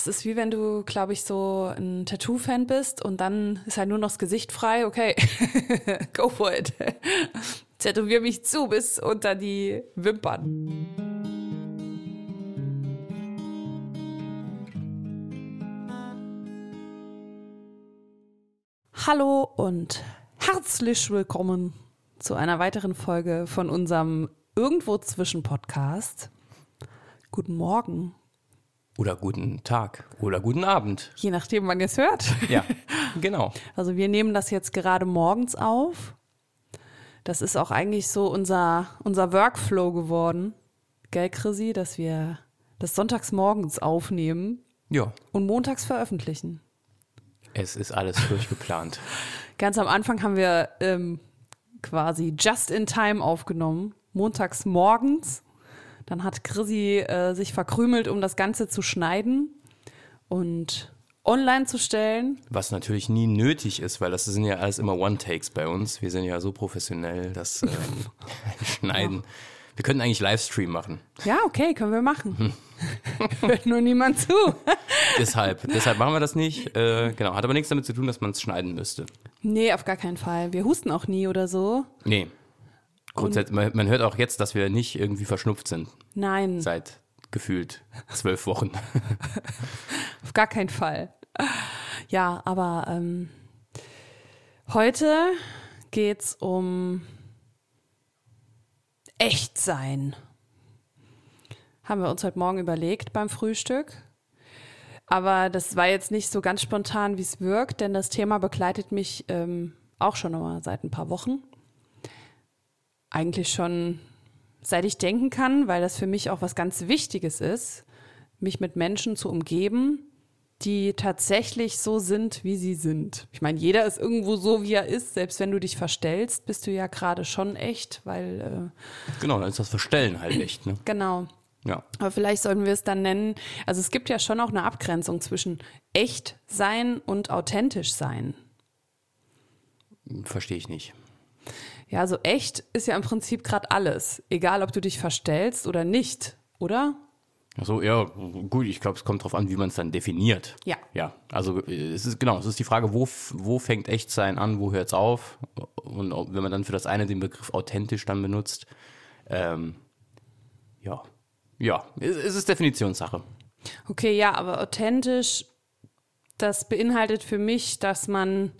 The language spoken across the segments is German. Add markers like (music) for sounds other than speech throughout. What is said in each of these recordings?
Das ist wie wenn du, glaube ich, so ein Tattoo-Fan bist und dann ist halt nur noch das Gesicht frei. Okay, (laughs) go for it. (laughs) Tätowier mich zu bis unter die Wimpern. Hallo und herzlich willkommen zu einer weiteren Folge von unserem Irgendwo zwischen Podcast. Guten Morgen, Oder guten Tag oder guten Abend. je nachdem, wann ihr es hört. Ja, (laughs) genau. Also wir nehmen das jetzt gerade morgens auf. Das ist auch eigentlich so unser, unser Workflow geworden. Gell, Chrissy, dass wir das sonntags morgens aufnehmen Ja, und montags veröffentlichen. es ist alles durchgeplant. (laughs) Ganz am Anfang haben wir ähm, quasi just in time aufgenommen, montags morgens. Dann hat Chrissy äh, sich verkrümelt, um das Ganze zu schneiden und online zu stellen. Was natürlich nie nötig ist, weil das sind ja alles immer One-Takes bei uns. Wir sind ja so professionell, dass ähm, (laughs) Schneiden. Wir könnten eigentlich Livestream machen. Ja, okay, können wir machen. (laughs) Hört nur niemand zu. (laughs) Deshalb, deshalb machen wir das nicht. Äh, genau, hat aber nichts damit zu tun, dass man es schneiden müsste. Nee, auf gar keinen Fall. Wir husten auch nie oder so. Nee. Grundsätzlich, man, man hört auch jetzt, dass wir nicht irgendwie verschnupft sind. Nein, Seit gefühlt zwölf Wochen. (laughs) auf gar keinen Fall. Ja, aber ähm, heute geht's um Echtsein. Haben wir uns heute Morgen überlegt beim Frühstück. Aber das war jetzt nicht so ganz spontan, wie es wirkt, denn das Thema begleitet mich ähm, auch schon mal seit ein paar Wochen. Eigentlich schon seit ich denken kann, weil das für mich auch was ganz Wichtiges ist, mich mit Menschen zu umgeben, die tatsächlich so sind, wie sie sind. Ich meine, jeder ist irgendwo so, wie er ist. Selbst wenn du dich verstellst, bist du ja gerade schon echt, weil äh, genau, dann ist das Verstellen halt echt. Ne? genau. Ja. Aber vielleicht sollten wir es dann nennen. Also es gibt ja schon auch eine Abgrenzung zwischen echt sein und authentisch sein. Verstehe ich nicht. Ja, also echt ist ja im Prinzip gerade alles, egal ob du dich verstellst oder nicht, oder? So, ja, gut, ich glaube, es kommt drauf an, wie man es dann definiert. Ja. Ja, also äh, es ist genau, es ist die Frage, wo, wo fängt Echtsein an, wo hört es auf? Und wenn man dann für das eine den Begriff authentisch dann benutzt, ähm, ja, ja, es, es ist Definitionssache. Okay, ja, aber authentisch, das beinhaltet für mich, dass man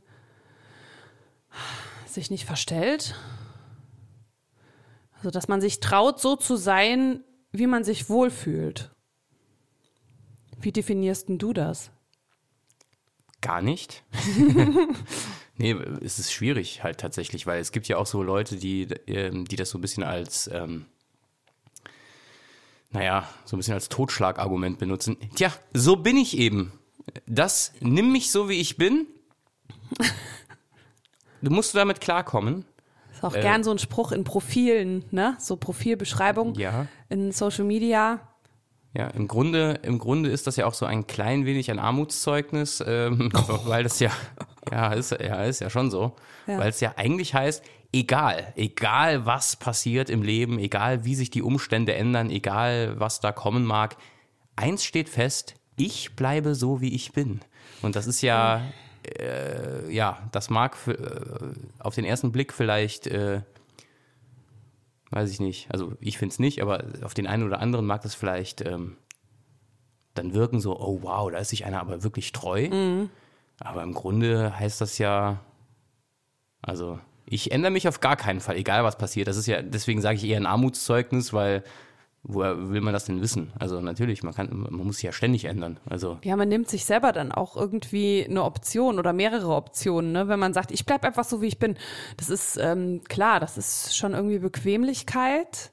sich nicht verstellt. Also, dass man sich traut, so zu sein, wie man sich wohlfühlt. Wie definierst denn du das? Gar nicht. (laughs) nee, es ist schwierig halt tatsächlich, weil es gibt ja auch so Leute, die, ähm, die das so ein bisschen als, ähm, naja, so ein bisschen als Totschlagargument benutzen. Tja, so bin ich eben. Das, nimm mich so, wie ich bin. (laughs) Du musst damit klarkommen. Ist auch gern so ein Spruch in Profilen, ne? So Profilbeschreibung Ja. in Social Media. Ja, im Grunde, im Grunde ist das ja auch so ein klein wenig ein Armutszeugnis, ähm, (laughs) weil das ja, ja, ist, ja, ist ja schon so. Ja. Weil es ja eigentlich heißt, egal, egal was passiert im Leben, egal wie sich die Umstände ändern, egal was da kommen mag, eins steht fest, ich bleibe so, wie ich bin. Und das ist ja, äh, ja, das mag äh, auf den ersten Blick vielleicht äh, weiß ich nicht. Also ich finde es nicht, aber auf den einen oder anderen mag das vielleicht ähm, dann wirken so, oh wow, da ist sich einer aber wirklich treu. Aber im Grunde heißt das ja, also ich ändere mich auf gar keinen Fall, egal was passiert. Das ist ja, deswegen sage ich eher ein Armutszeugnis, weil woher will man das denn wissen? Also natürlich, man kann, man muss sich ja ständig ändern. Also Ja, man nimmt sich selber dann auch irgendwie eine Option oder mehrere Optionen, ne? wenn man sagt, ich bleib einfach so, wie ich bin. Das ist ähm, klar, das ist schon irgendwie Bequemlichkeit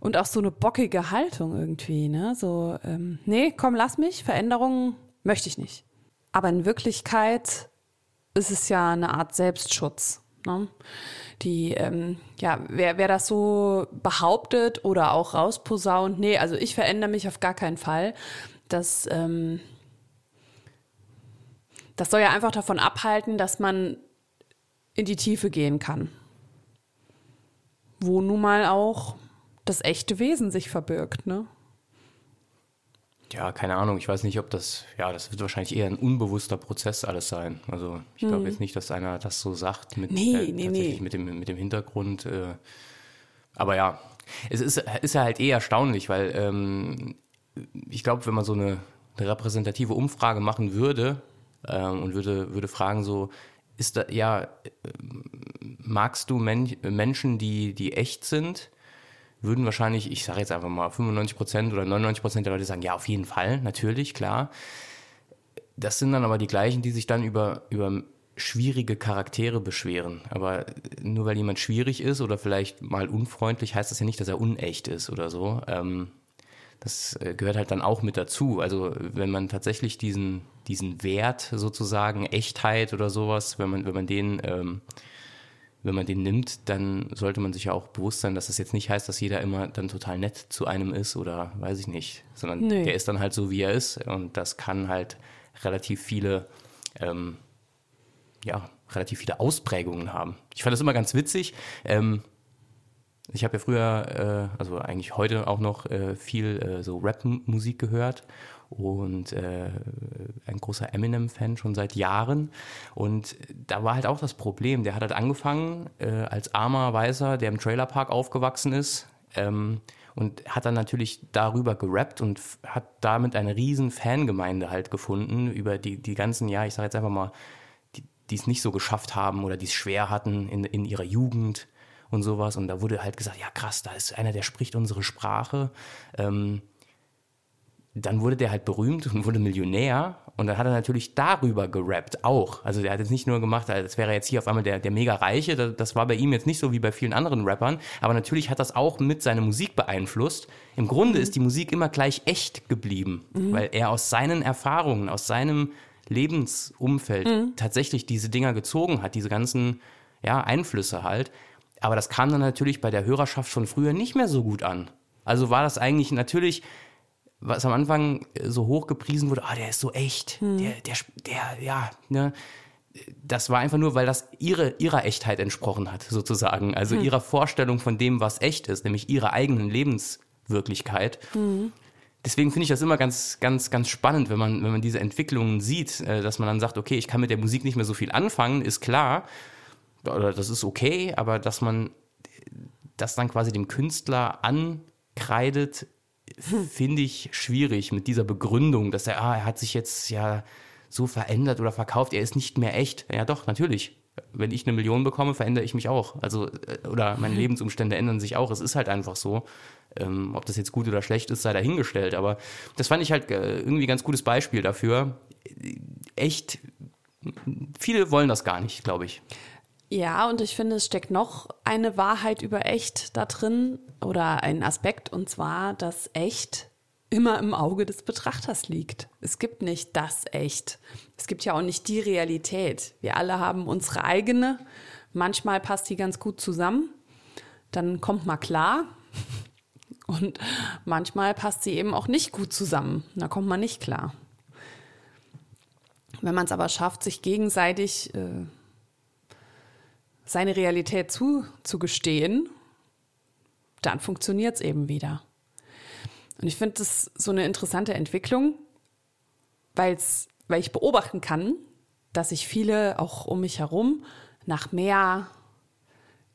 und auch so eine bockige Haltung irgendwie. Ne? So, ähm, nee, komm, lass mich, Veränderungen möchte ich nicht. Aber in Wirklichkeit ist es ja eine Art Selbstschutz. Ne? Die, ähm, ja, wer, wer das so behauptet oder auch rausposaunt, nee, also ich verändere mich auf gar keinen Fall. Das, ähm, das soll ja einfach davon abhalten, dass man in die Tiefe gehen kann. Wo nun mal auch das echte Wesen sich verbirgt, ne? Ja, keine Ahnung, ich weiß nicht, ob das, ja, das wird wahrscheinlich eher ein unbewusster Prozess alles sein. Also ich glaube mhm. jetzt nicht, dass einer das so sagt mit, nee, äh, nee, tatsächlich nee. mit, dem, mit dem Hintergrund. Äh, aber ja, es ist, ist ja halt eh erstaunlich, weil ähm, ich glaube, wenn man so eine, eine, repräsentative Umfrage machen würde ähm, und würde, würde fragen so, ist da, ja, äh, magst du Men Menschen, die, die echt sind? Würden wahrscheinlich, ich sage jetzt einfach mal 95 Prozent oder 99 Prozent der Leute sagen, ja, auf jeden Fall, natürlich, klar. Das sind dann aber die gleichen, die sich dann über, über schwierige Charaktere beschweren. Aber nur weil jemand schwierig ist oder vielleicht mal unfreundlich, heißt das ja nicht, dass er unecht ist oder so. Ähm, das äh, gehört halt dann auch mit dazu. Also wenn man tatsächlich diesen, diesen Wert sozusagen, Echtheit oder sowas, wenn man, wenn man den ähm, wenn man den nimmt, dann sollte man sich ja auch bewusst sein, dass das jetzt nicht heißt, dass jeder immer dann total nett zu einem ist oder weiß ich nicht, sondern nee. der ist dann halt so, wie er ist und das kann halt relativ viele, ähm, ja, relativ viele Ausprägungen haben. Ich fand das immer ganz witzig. Ähm, ich habe ja früher, äh, also eigentlich heute auch noch äh, viel äh, so Rap-Musik gehört und äh, ein großer Eminem-Fan schon seit Jahren. Und da war halt auch das Problem. Der hat halt angefangen äh, als armer Weißer, der im Trailerpark aufgewachsen ist. Ähm, und hat dann natürlich darüber gerappt und hat damit eine riesen Fangemeinde halt gefunden über die, die ganzen, ja, ich sage jetzt einfach mal, die es nicht so geschafft haben oder die es schwer hatten in, in ihrer Jugend und sowas. Und da wurde halt gesagt, ja krass, da ist einer, der spricht unsere Sprache. Ähm, dann wurde der halt berühmt und wurde Millionär und dann hat er natürlich darüber gerappt auch. Also der hat jetzt nicht nur gemacht, als wäre er jetzt hier auf einmal der, der mega Reiche, das, das war bei ihm jetzt nicht so wie bei vielen anderen Rappern, aber natürlich hat das auch mit seiner Musik beeinflusst. Im Grunde mhm. ist die Musik immer gleich echt geblieben, mhm. weil er aus seinen Erfahrungen, aus seinem Lebensumfeld mhm. tatsächlich diese Dinger gezogen hat, diese ganzen ja, Einflüsse halt. Aber das kam dann natürlich bei der Hörerschaft von früher nicht mehr so gut an. Also war das eigentlich natürlich was am Anfang äh, so hoch gepriesen wurde, ah, der ist so echt, hm. der, der, der, ja, ne, das war einfach nur, weil das ihre, ihrer Echtheit entsprochen hat, sozusagen. Also hm. ihrer Vorstellung von dem, was echt ist, nämlich ihrer eigenen Lebenswirklichkeit. Hm. Deswegen finde ich das immer ganz, ganz, ganz spannend, wenn man, wenn man diese Entwicklungen sieht, äh, dass man dann sagt, okay, ich kann mit der Musik nicht mehr so viel anfangen, ist klar, oder das ist okay, aber dass man das dann quasi dem Künstler ankreidet, finde ich schwierig mit dieser Begründung, dass er, ah, er hat sich jetzt ja so verändert oder verkauft, er ist nicht mehr echt. Ja, doch, natürlich. Wenn ich eine Million bekomme, verändere ich mich auch. Also, äh, oder meine Lebensumstände ändern sich auch. Es ist halt einfach so. Ähm, ob das jetzt gut oder schlecht ist, sei dahingestellt. Aber das fand ich halt äh, irgendwie ein ganz gutes Beispiel dafür. Echt, viele wollen das gar nicht, glaube ich. Ja, und ich finde, es steckt noch eine Wahrheit über echt da drin oder ein Aspekt, und zwar, dass echt immer im Auge des Betrachters liegt. Es gibt nicht das Echt. Es gibt ja auch nicht die Realität. Wir alle haben unsere eigene. Manchmal passt die ganz gut zusammen. Dann kommt mal klar. (laughs) Und manchmal passt sie eben auch nicht gut zusammen. Da kommt man nicht klar. Wenn man es aber schafft, sich gegenseitig äh, seine Realität zuzugestehen, dann funktioniert es eben wieder. Und ich finde das so eine interessante Entwicklung, weil's, weil ich beobachten kann, dass sich viele auch um mich herum nach mehr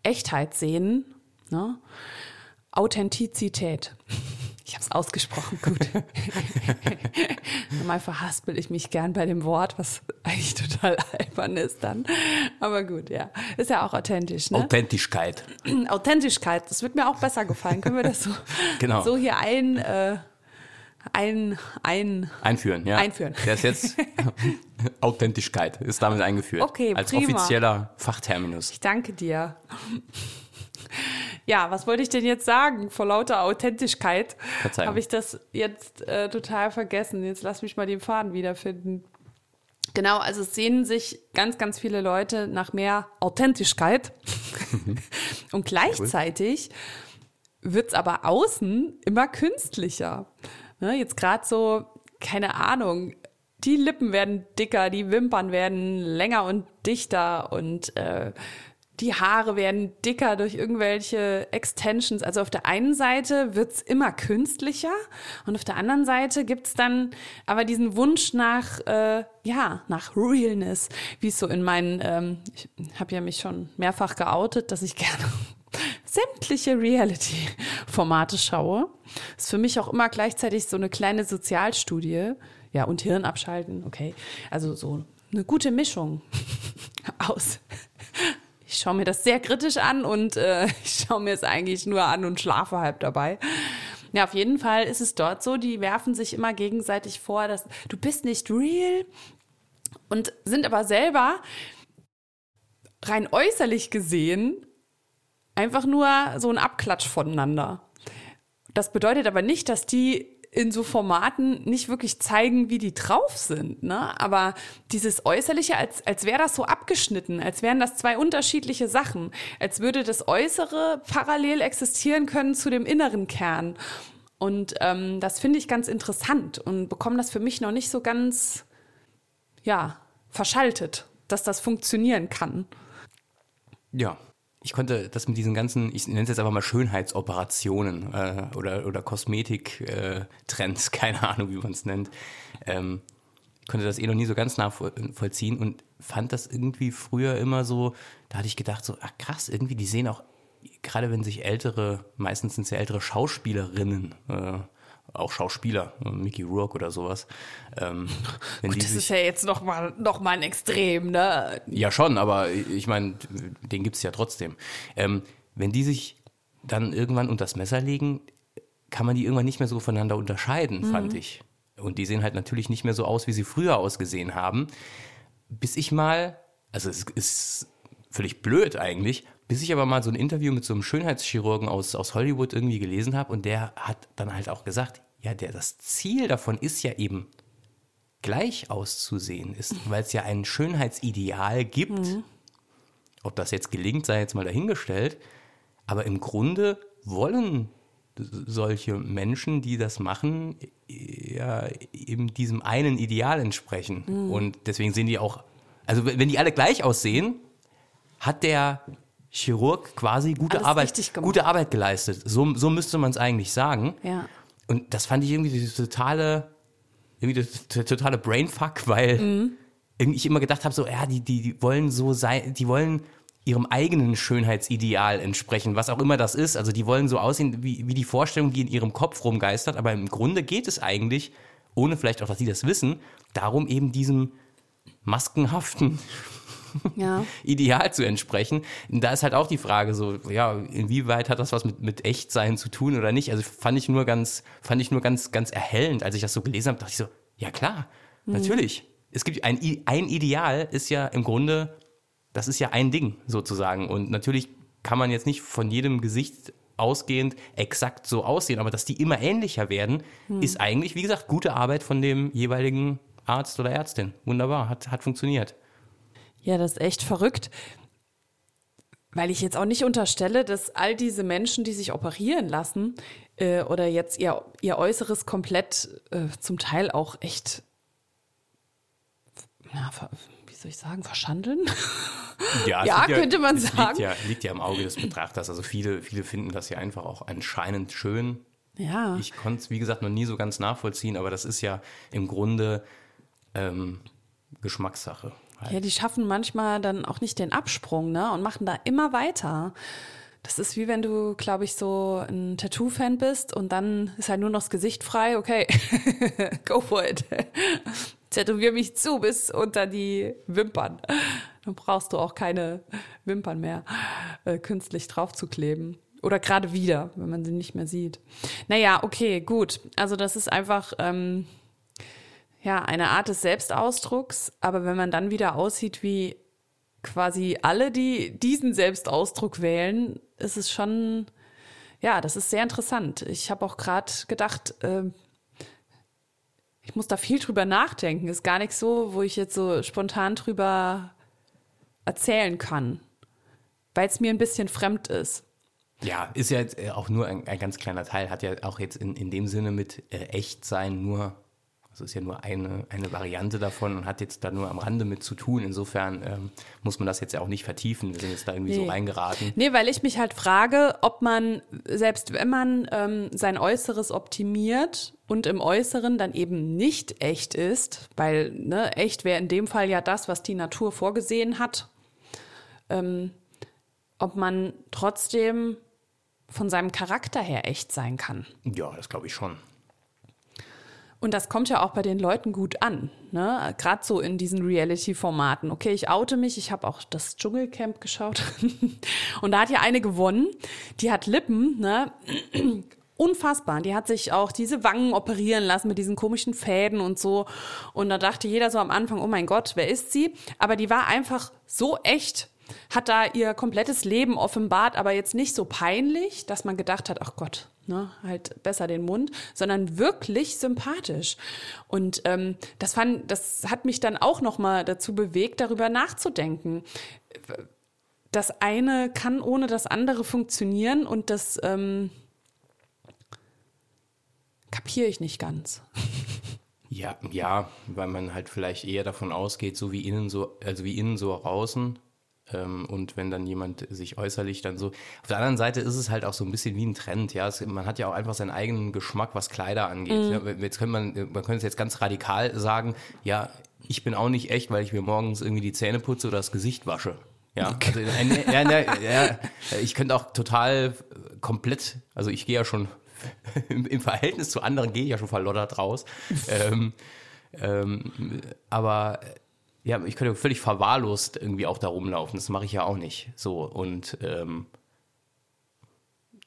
Echtheit sehen, ne? Authentizität. Ich habe es ausgesprochen, gut. (laughs) Normal verhaspel ich mich gern bei dem Wort, was eigentlich total albern ist dann. Aber gut, ja. Ist ja auch authentisch. Ne? Authentischkeit. (clears throat) Authentischkeit, das wird mir auch besser gefallen. Können wir das so, (laughs) genau. so hier ein, äh, ein, ein, einführen? Ja. Einführen. Der ist jetzt (laughs) Authentischkeit, ist damit eingeführt. Okay, Als prima. offizieller Fachterminus. Ich danke dir. (laughs) Ja, was wollte ich denn jetzt sagen? Vor lauter Authentischkeit habe ich das jetzt äh, total vergessen. Jetzt lass mich mal den Faden wiederfinden. Genau, also es sehnen sich ganz, ganz viele Leute nach mehr Authentischkeit. (laughs) Und gleichzeitig wird es aber außen immer künstlicher. Ne, jetzt gerade so, keine Ahnung, die Lippen werden dicker, die Wimpern werden länger und dichter und äh, die Haare werden dicker durch irgendwelche Extensions. Also auf der einen Seite wird's immer künstlicher und auf der anderen Seite gibt's dann aber diesen Wunsch nach, äh, ja, nach Realness, wie es so in meinen, ähm, ich habe ja mich schon mehrfach geoutet, dass ich (laughs) gerne sämtliche Reality-Formate schaue. Ist für mich auch immer gleichzeitig so eine kleine Sozialstudie. Ja, und Hirn abschalten, okay. Also so eine gute Mischung (laughs) aus ich schaue mir das sehr kritisch an und äh, (laughs) ich schaue mir es eigentlich nur an und schlafe halb dabei. Ja, auf jeden Fall ist es dort so, die werfen sich immer gegenseitig vor, dass du bist nicht real und sind aber selber rein äußerlich gesehen einfach nur so ein Abklatsch voneinander. Das bedeutet aber nicht, dass die in so Formaten nicht wirklich zeigen, wie die drauf sind. Ne? Aber dieses Äußerliche, als, als wäre das so abgeschnitten, als wären das zwei unterschiedliche Sachen, als würde das Äußere parallel existieren können zu dem inneren Kern. Und ähm, das finde ich ganz interessant und bekomme das für mich noch nicht so ganz, ja, verschaltet, dass das funktionieren kann. Ja, ich konnte das mit diesen ganzen, ich nenne es jetzt einfach mal Schönheitsoperationen äh, oder, oder Kosmetik-Trends, äh, (laughs) keine Ahnung, wie man es nennt, ähm, konnte das eh noch nie so ganz nachvollziehen und fand das irgendwie früher immer so, da hatte ich gedacht, so, ach krass, irgendwie, die sehen auch, gerade wenn sich ältere, meistens sind es ja ältere Schauspielerinnen, äh, auch Schauspieler, Mickey Rourke oder sowas. Ähm, (laughs) Gut, das ist ja jetzt noch mal, noch mal ein Extrem, ne? Ja, schon, aber ich meine, den gibt es ja trotzdem. Ähm, wenn die sich dann irgendwann unter das Messer legen, kann man die irgendwann nicht mehr so voneinander unterscheiden, mhm. fand ich. Und die sehen halt natürlich nicht mehr so aus, wie sie früher ausgesehen haben. Bis ich mal, also es ist völlig blöd eigentlich, bis ich aber mal so ein Interview mit so einem Schönheitschirurgen aus, aus Hollywood irgendwie gelesen habe und der hat dann halt auch gesagt, ja, der, das Ziel davon ist ja eben gleich auszusehen, ist, weil es ja ein Schönheitsideal gibt. Mhm. Ob das jetzt gelingt, sei jetzt mal dahingestellt. Aber im Grunde wollen solche Menschen, die das machen, ja eben diesem einen Ideal entsprechen. Mhm. Und deswegen sehen die auch, also wenn die alle gleich aussehen, hat der Chirurg quasi gute, Arbeit, gute Arbeit geleistet. So, so müsste man es eigentlich sagen. Ja. Und das fand ich irgendwie die totale, irgendwie der totale Brainfuck, weil mhm. ich immer gedacht habe, so, ja, die, die, die wollen so sein, die wollen ihrem eigenen Schönheitsideal entsprechen, was auch immer das ist. Also die wollen so aussehen, wie, wie die Vorstellung, die in ihrem Kopf rumgeistert. Aber im Grunde geht es eigentlich, ohne vielleicht auch, dass sie das wissen, darum eben diesem maskenhaften (laughs) ja. Ideal zu entsprechen. Und da ist halt auch die Frage so, ja, inwieweit hat das was mit, mit Echtsein zu tun oder nicht? Also fand ich nur ganz, fand ich nur ganz, ganz erhellend, als ich das so gelesen habe, dachte ich so, ja klar, mhm. natürlich. Es gibt ein, ein Ideal ist ja im Grunde, das ist ja ein Ding sozusagen. Und natürlich kann man jetzt nicht von jedem Gesicht ausgehend exakt so aussehen, aber dass die immer ähnlicher werden, hm. ist eigentlich, wie gesagt, gute Arbeit von dem jeweiligen Arzt oder Ärztin. Wunderbar, hat, hat funktioniert. Ja, das ist echt verrückt. Weil ich jetzt auch nicht unterstelle, dass all diese Menschen, die sich operieren lassen äh, oder jetzt ihr, ihr Äußeres komplett äh, zum Teil auch echt, na, wie soll ich sagen, verschandeln? Ja, (laughs) ja könnte ja, man sagen. Liegt ja, liegt ja im Auge des Betrachters. Also viele, viele finden das ja einfach auch anscheinend schön. Ja. Ich konnte es, wie gesagt, noch nie so ganz nachvollziehen, aber das ist ja im Grunde ähm, Geschmackssache. Halt. Ja, die schaffen manchmal dann auch nicht den Absprung, ne? Und machen da immer weiter. Das ist wie wenn du, glaube ich, so ein Tattoo-Fan bist und dann ist halt nur noch das Gesicht frei. Okay, (laughs) go for it. (laughs) Tätowier mich zu bis unter die Wimpern. Dann brauchst du auch keine Wimpern mehr äh, künstlich draufzukleben. Oder gerade wieder, wenn man sie nicht mehr sieht. Naja, okay, gut. Also das ist einfach ähm, ja, eine Art des Selbstausdrucks, aber wenn man dann wieder aussieht wie quasi alle, die diesen Selbstausdruck wählen, ist es schon, ja, das ist sehr interessant. Ich habe auch gerade gedacht, äh, ich muss da viel drüber nachdenken. Ist gar nicht so, wo ich jetzt so spontan drüber erzählen kann, weil es mir ein bisschen fremd ist. Ja, ist ja jetzt auch nur ein, ein, ganz kleiner Teil, hat ja auch jetzt in, in dem Sinne mit äh, Echtsein nur Das ist ja nur eine, eine Variante davon und hat jetzt da nur am Rande mit zu tun. Insofern ähm, muss man das jetzt ja auch nicht vertiefen. Wir sind jetzt da irgendwie nee. so reingeraten. Nee, weil ich mich halt frage, ob man, selbst wenn man ähm, sein Äußeres optimiert und im Äußeren dann eben nicht echt ist, weil ne, echt wäre in dem Fall ja das, was die Natur vorgesehen hat, ähm, ob man trotzdem von seinem Charakter her echt sein kann. Ja, das glaube ich schon. Und das kommt ja auch bei den Leuten gut an, ne? Gerade so in diesen Reality-Formaten. Okay, ich oute mich, ich habe auch das Dschungelcamp geschaut. (laughs) und da hat ja eine gewonnen, die hat Lippen, ne? (clears throat) Unfassbar. Die hat sich auch diese Wangen operieren lassen mit diesen komischen Fäden und so. Und da dachte jeder so am Anfang, oh mein Gott, wer ist sie? Aber die war einfach so echt hat da ihr komplettes Leben offenbart, aber jetzt nicht so peinlich, dass man gedacht hat, ach Gott, ne, halt besser den Mund, sondern wirklich sympathisch. Und ähm, das fand, das hat mich dann auch noch mal dazu bewegt, darüber nachzudenken. Das eine kann ohne das andere funktionieren und das ähm, kapiere ich nicht ganz. Ja, ja, weil man halt vielleicht eher davon ausgeht, so wie innen so, also wie innen so außen, und wenn dann jemand sich äußerlich dann so. Auf der anderen Seite ist es halt auch so ein bisschen wie ein Trend, ja. Es, man hat ja auch einfach seinen eigenen Geschmack, was Kleider angeht. Mhm. Ja, jetzt könnte man, man könnte es jetzt ganz radikal sagen, ja, ich bin auch nicht echt, weil ich mir morgens irgendwie die Zähne putze oder das Gesicht wasche. Ja, also, ja, ja, ja, ich könnte auch total komplett, also ich gehe ja schon (laughs) im, im, Verhältnis zu anderen gehe ich ja schon verloddert raus. (laughs) ähm, ähm, aber ja, ich könnte völlig verwahrlost irgendwie auch da rumlaufen. Das mache ich ja auch nicht. So und ähm,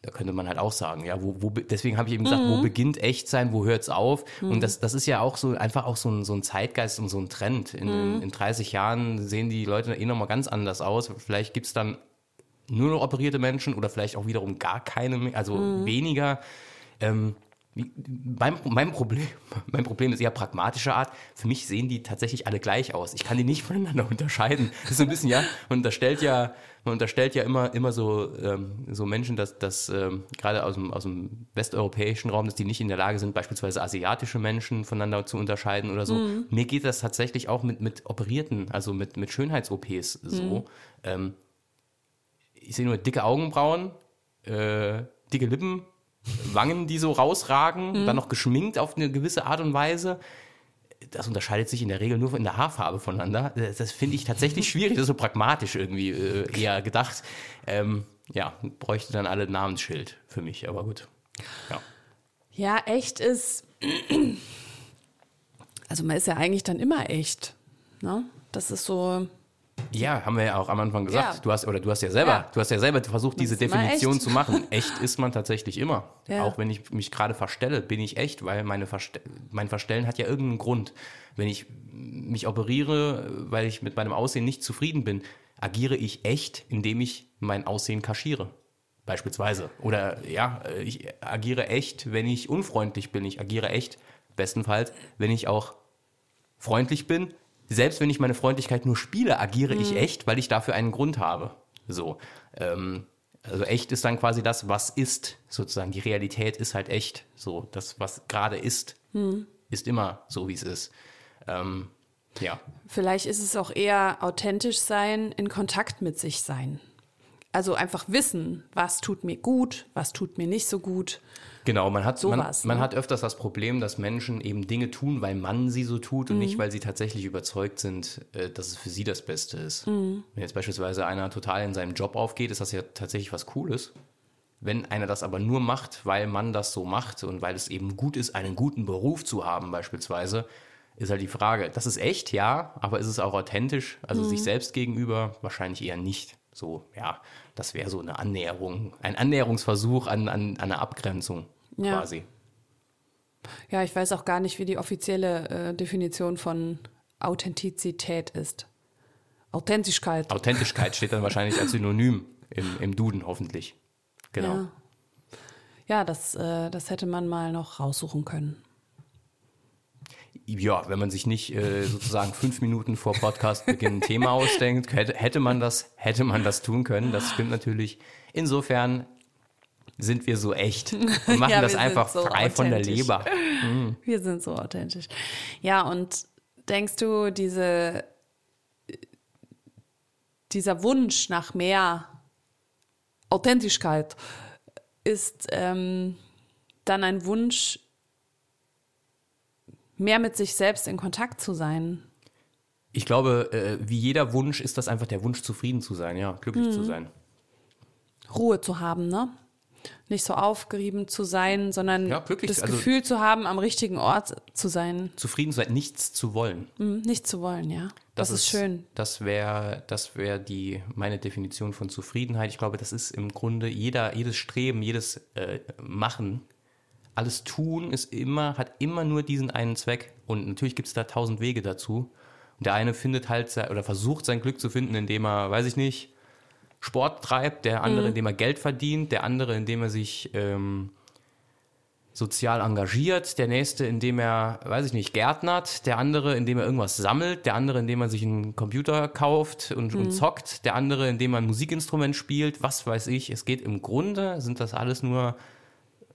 da könnte man halt auch sagen, ja, wo, wo deswegen habe ich eben gesagt, mhm. wo beginnt echt sein, wo hört es auf? Mhm. Und das, das ist ja auch so einfach auch so ein, so ein Zeitgeist und so ein Trend. In, mhm. in, in 30 Jahren sehen die Leute eh nochmal ganz anders aus. Vielleicht gibt es dann nur noch operierte Menschen oder vielleicht auch wiederum gar keine also mhm. weniger. Ähm, mein, mein, Problem, (laughs) mein Problem ist eher pragmatischer Art. Für mich sehen die tatsächlich alle gleich aus. Ich kann die nicht (laughs) voneinander unterscheiden. Das ist so ein bisschen, ja, man unterstellt ja, man unterstellt ja immer, immer so, ähm, so Menschen, dass, dass ähm, gerade aus dem, aus dem westeuropäischen Raum, dass die nicht in der Lage sind, beispielsweise asiatische Menschen voneinander zu unterscheiden oder so. Mhm. Mir geht das tatsächlich auch mit, mit operierten, also mit, mit Schönheits-OPs so. Mhm. Ähm, ich sehe nur dicke Augenbrauen, äh, dicke Lippen, Wangen, die so rausragen, mhm. dann noch geschminkt auf eine gewisse Art und Weise. Das unterscheidet sich in der Regel nur in der Haarfarbe voneinander. Das, das finde ich tatsächlich (laughs) schwierig. Das ist so pragmatisch irgendwie äh, eher gedacht. Ähm, ja, bräuchte dann alle Namensschild für mich, aber gut. Ja, ja echt ist. (clears throat) Also man ist ja eigentlich dann immer echt. Ne? Das ist so. Ja, haben wir ja auch am Anfang gesagt. Ja. Du hast oder du hast ja selber, ja. du hast ja selber versucht, diese Definition zu machen. Echt ist man tatsächlich immer. Ja. Auch wenn ich mich gerade verstelle, bin ich echt, weil meine Verste mein Verstellen hat ja irgendeinen Grund. Wenn ich mich operiere, weil ich mit meinem Aussehen nicht zufrieden bin, agiere ich echt, indem ich mein Aussehen kaschiere. Beispielsweise. Oder ja, ich agiere echt, wenn ich unfreundlich bin. Ich agiere echt, bestenfalls, wenn ich auch freundlich bin, selbst wenn ich meine Freundlichkeit nur spiele, agiere mhm. ich echt, weil ich dafür einen Grund habe. So. Ähm, also echt ist dann quasi das, was ist, sozusagen. Die Realität ist halt echt. So, das, was gerade ist, mhm. ist immer so, wie es ist. Ähm, ja. Vielleicht ist es auch eher authentisch sein, in Kontakt mit sich sein. Also einfach wissen, was tut mir gut, was tut mir nicht so gut. Genau, man hat, Sowas, man, man ne? hat öfters das Problem, dass Menschen eben Dinge tun, weil man sie so tut und mhm. nicht, weil sie tatsächlich überzeugt sind, äh, dass es für sie das Beste ist. Mhm. Wenn jetzt beispielsweise einer total in seinem Job aufgeht, ist das ja tatsächlich was Cooles. Wenn einer das aber nur macht, weil man das so macht und weil es eben gut ist, einen guten Beruf zu haben beispielsweise, ist halt die Frage, das ist echt, ja, aber ist es auch authentisch, also mhm. sich selbst gegenüber wahrscheinlich eher nicht. So, ja, das wäre so eine Annäherung, ein Annäherungsversuch an, an, an eine Abgrenzung ja. quasi. Ja, ich weiß auch gar nicht, wie die offizielle äh, Definition von Authentizität ist. Authentischkeit. Authentischkeit steht dann wahrscheinlich als Synonym im, im Duden hoffentlich. Genau. Ja, ja das, äh, das hätte man mal noch raussuchen können ja, wenn man sich nicht äh, sozusagen fünf Minuten vor Podcastbeginn ein Thema ausdenkt, hätte, hätte man das, hätte man das tun können. Das stimmt natürlich. Insofern sind wir so echt und (laughs) machen Ja, das wir einfach so frei von der. Leber. (laughs) Wir sind so authentisch. Ja, und denkst du, diese, dieser Wunsch nach mehr Authentischkeit ist ähm, dann ein Wunsch, mehr mit sich selbst in Kontakt zu sein? Ich glaube, äh, wie jeder Wunsch ist das einfach der Wunsch, zufrieden zu sein, ja, glücklich Mhm. zu sein. Ruhe zu haben, ne? Nicht so aufgerieben zu sein, sondern Ja, das also- Gefühl zu haben, am richtigen Ort zu sein. Zufrieden zu sein, nichts zu wollen. Hm, Nicht zu wollen, ja. Das, ist, schön. Das wäre das wär die meine Definition von Zufriedenheit. Ich glaube, das ist im Grunde jeder, jedes Streben, jedes äh, Machen, alles tun ist immer, hat immer nur diesen einen Zweck. Und natürlich gibt es da tausend Wege dazu. Und der eine findet halt oder versucht sein Glück zu finden, indem er, weiß ich nicht, Sport treibt, der andere, indem er Geld verdient, der andere, indem er sich ähm, sozial engagiert, der nächste, indem er, weiß ich nicht, gärtnert, der andere, indem er irgendwas sammelt, der andere, indem er sich einen Computer kauft und, und zockt, der andere, indem er ein Musikinstrument spielt, was weiß ich. Es geht im Grunde, sind das alles nur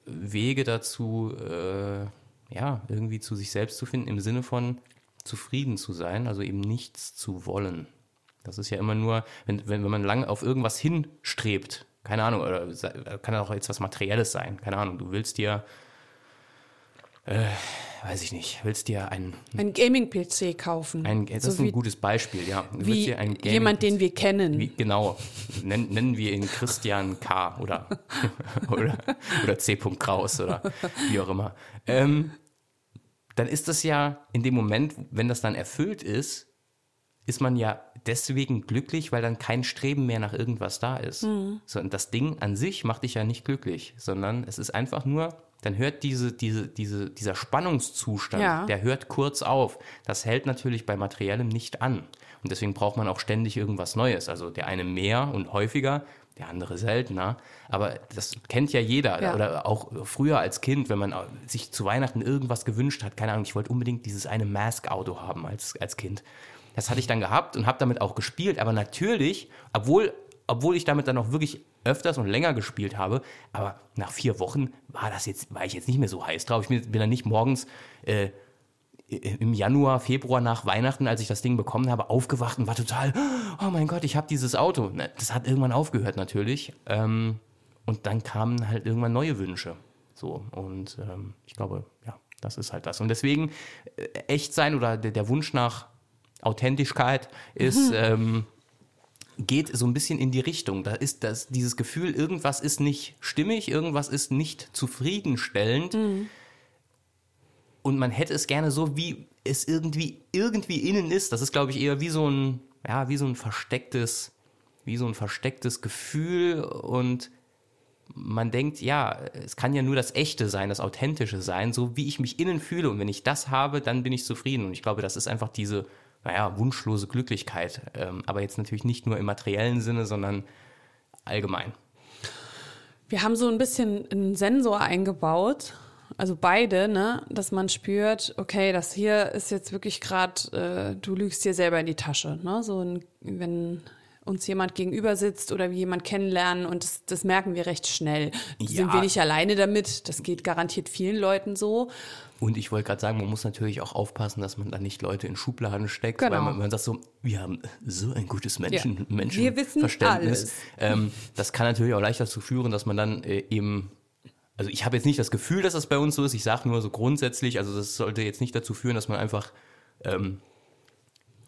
Wege dazu, äh, ja, irgendwie zu sich selbst zu finden, im Sinne von zufrieden zu sein, also eben nichts zu wollen. Das ist ja immer nur, wenn, wenn, wenn man lange auf irgendwas hinstrebt, keine Ahnung, oder kann auch jetzt was Materielles sein, keine Ahnung, du willst dir, äh, weiß ich nicht, willst dir ein, Ein Gaming-PC kaufen. ein das so ist ein gutes Beispiel, ja. Du wie dir ein Gaming- jemand, den wir kennen. wie, genau, nennen, nennen wir ihn Christian K. oder, (laughs) oder, oder C. Kraus oder wie auch immer. Ähm, dann ist das ja in dem Moment, wenn das dann erfüllt ist, ist man ja deswegen glücklich, weil dann kein Streben mehr nach irgendwas da ist. So, und das Ding an sich macht dich ja nicht glücklich, sondern es ist einfach nur, dann hört diese, diese, diese, dieser Spannungszustand, Ja. der hört kurz auf. Das hält natürlich bei Materiellem nicht an. Und deswegen braucht man auch ständig irgendwas Neues. Also der eine mehr und häufiger, der andere seltener. Aber das kennt ja jeder. Ja. Oder auch früher als Kind, wenn man sich zu Weihnachten irgendwas gewünscht hat. Keine Ahnung, ich wollte unbedingt dieses eine Mask-Auto haben als, als Kind. Das hatte ich dann gehabt und habe damit auch gespielt. Aber natürlich, obwohl, obwohl ich damit dann auch wirklich öfters und länger gespielt habe, aber nach vier Wochen war das jetzt, war ich jetzt nicht mehr so heiß drauf. Ich bin, bin dann nicht morgens äh, im Januar, Februar nach Weihnachten, als ich das Ding bekommen habe, aufgewacht und war total, oh mein Gott, ich habe dieses Auto. Das hat irgendwann aufgehört natürlich. Ähm, und dann kamen halt irgendwann neue Wünsche. So, und ähm, ich glaube, ja, das ist halt das. Und deswegen äh, echt sein oder der, der Wunsch nach Authentischkeit ist, ähm, geht so ein bisschen in die Richtung. Da ist das, dieses Gefühl, irgendwas ist nicht stimmig, irgendwas ist nicht zufriedenstellend. Und man hätte es gerne so, wie es irgendwie, irgendwie innen ist. Das ist, glaube ich, eher wie so ein, ja, wie so ein verstecktes, wie so ein verstecktes Gefühl und man denkt, ja, es kann ja nur das Echte sein, das Authentische sein, so wie ich mich innen fühle. Und wenn ich das habe, dann bin ich zufrieden. Und ich glaube, das ist einfach diese, naja, wunschlose Glücklichkeit. Ähm, aber jetzt natürlich nicht nur im materiellen Sinne, sondern allgemein. Wir haben so ein bisschen einen Sensor eingebaut, also beide, ne, dass man spürt, okay, das hier ist jetzt wirklich gerade, äh, du lügst dir selber in die Tasche, ne? So ein, wenn uns jemand gegenüber sitzt oder wir jemand kennenlernen und das, das merken wir recht schnell. Ja. Sind wir nicht alleine damit? Das geht garantiert vielen Leuten so. Und ich wollte gerade sagen, man muss natürlich auch aufpassen, dass man da nicht Leute in Schubladen steckt, Genau. weil man, man sagt so, wir haben so ein gutes Menschen, Ja. Menschen Wir wissen Verständnis. alles. Ähm, das kann natürlich auch leicht dazu führen, dass man dann äh, eben, also ich habe jetzt nicht das Gefühl, dass das bei uns so ist. Ich sage nur so grundsätzlich, also das sollte jetzt nicht dazu führen, dass man einfach ähm,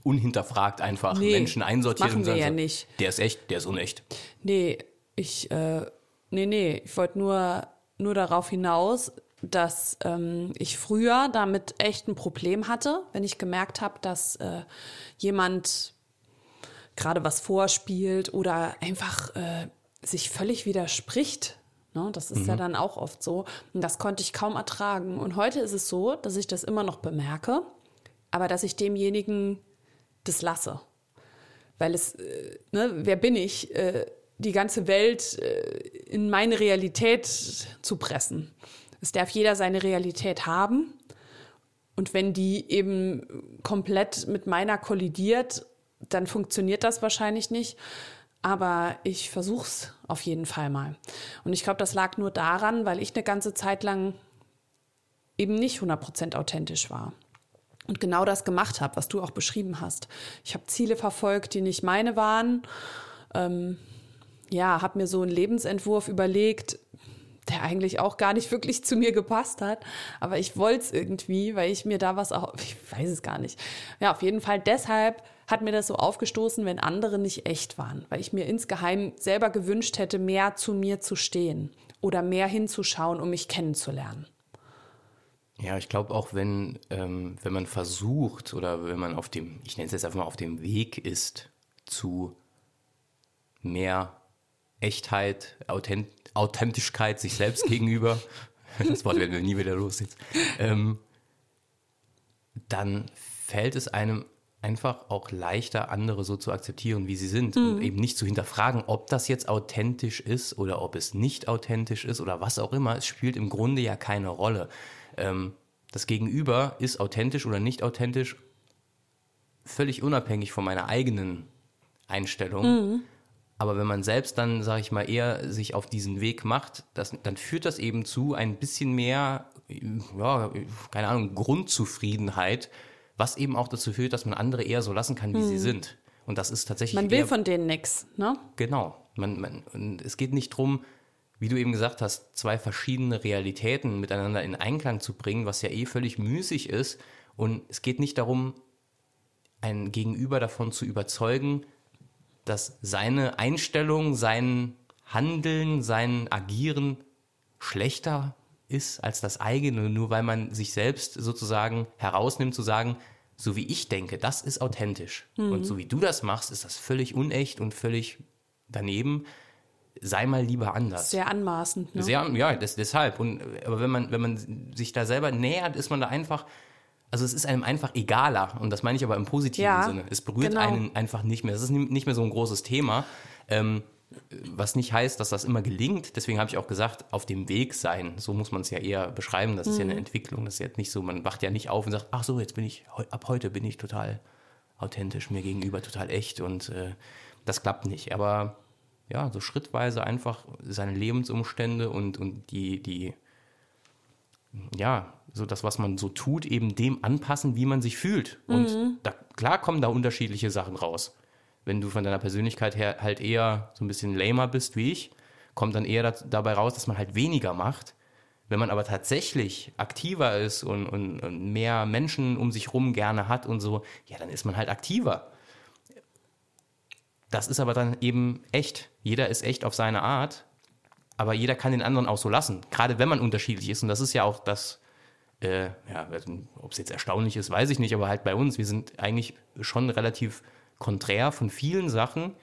unhinterfragt einfach Nee, Menschen einsortiert machen und wir sagt, ja nicht. der ist echt, der ist unecht. Nee, ich, äh, nee, nee, ich wollte nur, nur darauf hinaus, dass ähm, ich früher damit echt ein Problem hatte, wenn ich gemerkt habe, dass äh, jemand gerade was vorspielt oder einfach äh, sich völlig widerspricht. Ne? Das ist ja dann auch oft so. Und das konnte ich kaum ertragen. Und heute ist es so, dass ich das immer noch bemerke, aber dass ich demjenigen das lasse. Weil es, äh, ne, wer bin ich, äh, die ganze Welt äh, in meine Realität zu pressen. Es darf jeder seine Realität haben. Und wenn die eben komplett mit meiner kollidiert, dann funktioniert das wahrscheinlich nicht. aber ich versuch's auf jeden Fall mal. Und ich glaube, das lag nur daran, weil ich eine ganze Zeit lang eben nicht 100% authentisch war. Und genau das gemacht habe, was du auch beschrieben hast. Ich habe Ziele verfolgt, die nicht meine waren. Ähm, ja, habe mir so einen Lebensentwurf überlegt, der eigentlich auch gar nicht wirklich zu mir gepasst hat. Aber ich wollte es irgendwie, weil ich mir da was auch, ich weiß es gar nicht. Ja, auf jeden Fall deshalb hat mir das so aufgestoßen, wenn andere nicht echt waren, weil ich mir insgeheim selber gewünscht hätte, mehr zu mir zu stehen oder mehr hinzuschauen, um mich kennenzulernen. Ja, ich glaube auch, wenn, ähm, wenn man versucht oder wenn man auf dem, ich nenne es jetzt einfach mal auf dem Weg ist zu mehr Echtheit, Authent Authentischkeit sich selbst (laughs) gegenüber, das Wort werden wir nie wieder los jetzt, ähm, dann fällt es einem einfach auch leichter, andere so zu akzeptieren, wie sie sind mhm. und eben nicht zu hinterfragen, ob das jetzt authentisch ist oder ob es nicht authentisch ist oder was auch immer. Es spielt im Grunde ja keine Rolle. Ähm, das Gegenüber ist authentisch oder nicht authentisch, völlig unabhängig von meiner eigenen Einstellung. Mhm. Aber wenn man selbst dann, sage ich mal, eher sich auf diesen Weg macht, das, dann führt das eben zu ein bisschen mehr, ja, keine Ahnung, Grundzufriedenheit was eben auch dazu führt, dass man andere eher so lassen kann, wie hm. sie sind. Und das ist tatsächlich. Man will von denen nichts, ne? Genau. Man, man, es geht nicht darum, wie du eben gesagt hast, zwei verschiedene Realitäten miteinander in Einklang zu bringen, was ja eh völlig müßig ist. Und es geht nicht darum, ein Gegenüber davon zu überzeugen, dass seine Einstellung, sein Handeln, sein Agieren schlechter ist als das eigene, nur weil man sich selbst sozusagen herausnimmt zu sagen, so wie ich denke, das ist authentisch. Mhm. Und so wie du das machst, ist das völlig unecht und völlig daneben. Sei mal lieber anders. Sehr anmaßend. Ne? Sehr, ja, das, deshalb. Und, aber wenn man, wenn man sich da selber nähert, ist man da einfach, also es ist einem einfach egaler. Und das meine ich aber im positiven ja, Sinne. Es berührt genau. einen einfach nicht mehr. Es ist nicht mehr so ein großes Thema. Ähm, was nicht heißt, dass das immer gelingt. Deswegen habe ich auch gesagt, auf dem Weg sein. So muss man es ja eher beschreiben. Das mhm. ist ja eine mhm. Entwicklung. Das ist ja nicht so, man wacht ja nicht auf und sagt, ach so, jetzt bin ich, ab heute bin ich total authentisch mir gegenüber, total echt und äh, das klappt nicht. Aber ja, so schrittweise einfach seine Lebensumstände und, und die, die, ja, so das, was man so tut, eben dem anpassen, wie man sich fühlt. Und mhm. da, klar kommen da unterschiedliche Sachen raus wenn du von deiner Persönlichkeit her halt eher so ein bisschen lamer bist wie ich, kommt dann eher dabei raus, dass man halt weniger macht. Wenn man aber tatsächlich aktiver ist und, und, und mehr Menschen um sich rum gerne hat und so, ja, dann ist man halt aktiver. Das ist aber dann eben echt. Jeder ist echt auf seine Art, aber jeder kann den anderen auch so lassen. Gerade wenn man unterschiedlich ist. Und das ist ja auch das, äh, ja, ob es jetzt erstaunlich ist, weiß ich nicht, aber halt bei uns, wir sind eigentlich schon relativ konträr von vielen Sachen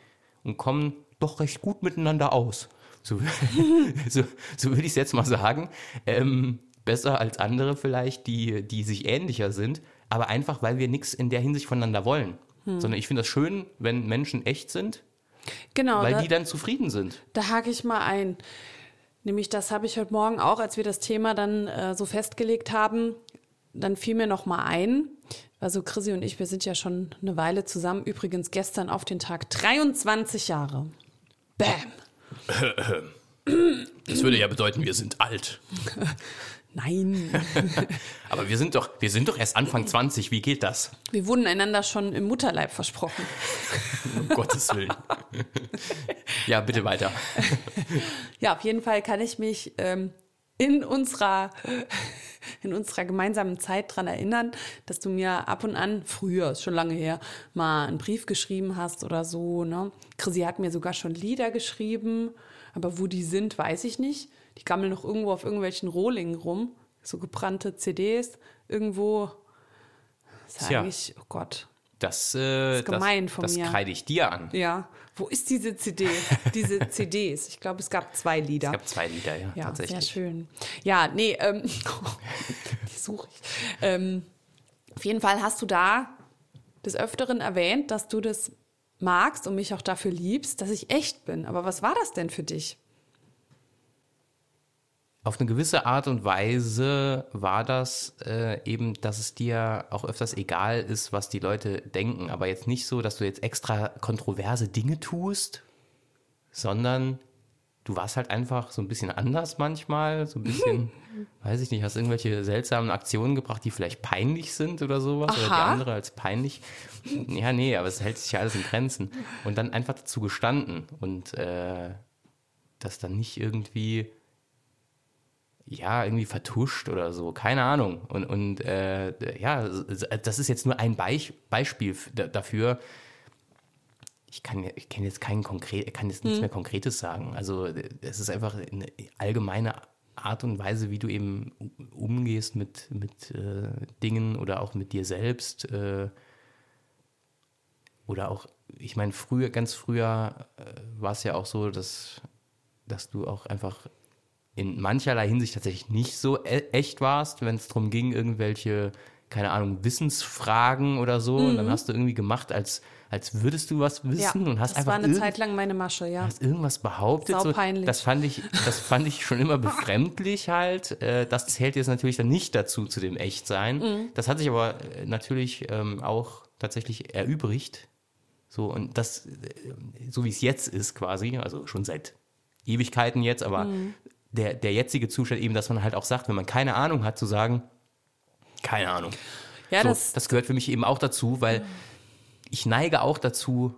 und kommen doch recht gut miteinander aus. So, (laughs) so, so würde ich es jetzt mal sagen. Ähm, besser als andere vielleicht, die, die sich ähnlicher sind, aber einfach, weil wir nichts in der Hinsicht voneinander wollen. Hm. Sondern ich finde das schön, wenn Menschen echt sind, genau, weil da, die dann zufrieden sind. Da hake ich mal ein. Nämlich, das habe ich heute Morgen auch, als wir das Thema dann äh, so festgelegt haben, dann fiel mir noch mal ein, also Chrissy und ich, wir sind ja schon eine Weile zusammen. Übrigens gestern auf den Tag 23 Jahre. Bam. Das würde ja bedeuten, wir sind alt. (laughs) Nein. (laughs) Aber wir sind doch, wir sind doch erst Anfang 20. Wie geht das? Wir wurden einander schon im Mutterleib versprochen. (laughs) um Gottes Willen. (laughs) ja, bitte weiter. ja, auf jeden Fall kann ich mich ähm, in unserer in unserer gemeinsamen Zeit daran erinnern, dass du mir ab und an, früher, ist schon lange her, mal einen Brief geschrieben hast oder so. Ne? Chrissy hat mir sogar schon Lieder geschrieben, aber wo die sind, weiß ich nicht. Die gammeln noch irgendwo auf irgendwelchen Rohlingen rum, so gebrannte CDs irgendwo. Das ist eigentlich, oh Gott, das, äh, das, gemein das, von das mir. kreide ich dir an. Ja. Wo ist diese CD? Diese (laughs) CDs? Ich glaube, es gab zwei Lieder. Es gab zwei Lieder, ja, ja tatsächlich. Sehr schön. Ja, nee, ähm, (laughs) die suche ich. Ähm, auf jeden Fall hast du da des Öfteren erwähnt, dass du das magst und mich auch dafür liebst, dass ich echt bin. Aber was war das denn für dich? Auf eine gewisse Art und Weise war das äh, eben, dass es dir auch öfters egal ist, was die Leute denken, aber jetzt nicht so, dass du jetzt extra kontroverse Dinge tust, sondern du warst halt einfach so ein bisschen anders manchmal, so ein bisschen, (laughs) weiß ich nicht, hast irgendwelche seltsamen Aktionen gebracht, die vielleicht peinlich sind oder sowas, oder die Aha. andere als peinlich. Ja, nee, aber es hält sich ja alles in Grenzen. Und dann einfach dazu gestanden und äh, das dann nicht irgendwie, ja, irgendwie vertuscht oder so, keine Ahnung. Und, und äh, ja, das ist jetzt nur ein Beich Beispiel dafür, ich kann, ich kann jetzt kein konkret, kann jetzt nichts mehr Konkretes sagen. Also es ist einfach eine allgemeine Art und Weise, wie du eben umgehst mit, mit äh, Dingen oder auch mit dir selbst. Äh, oder auch, ich meine, früher, ganz früher äh, war es ja auch so, dass, dass du auch einfach in mancherlei Hinsicht tatsächlich nicht so e echt warst, wenn es darum ging, irgendwelche, keine Ahnung, Wissensfragen oder so. Und dann hast du irgendwie gemacht, als, als würdest du was wissen und hast das einfach war eine Zeit lang meine Masche, ja. hast irgendwas behauptet. So, das fand ich, das fand ich schon immer befremdlich halt. Äh, das zählt jetzt natürlich dann nicht dazu, zu dem Echtsein. Mhm. Das hat sich aber äh, natürlich ähm, auch tatsächlich erübrigt. So, und das, äh, so wie es jetzt ist quasi, also schon seit Ewigkeiten jetzt, aber Mhm. Der, der jetzige Zustand eben, dass man halt auch sagt, wenn man keine Ahnung hat, zu sagen, keine Ahnung. Ja, so, das, das gehört für mich eben auch dazu, weil ich neige auch dazu,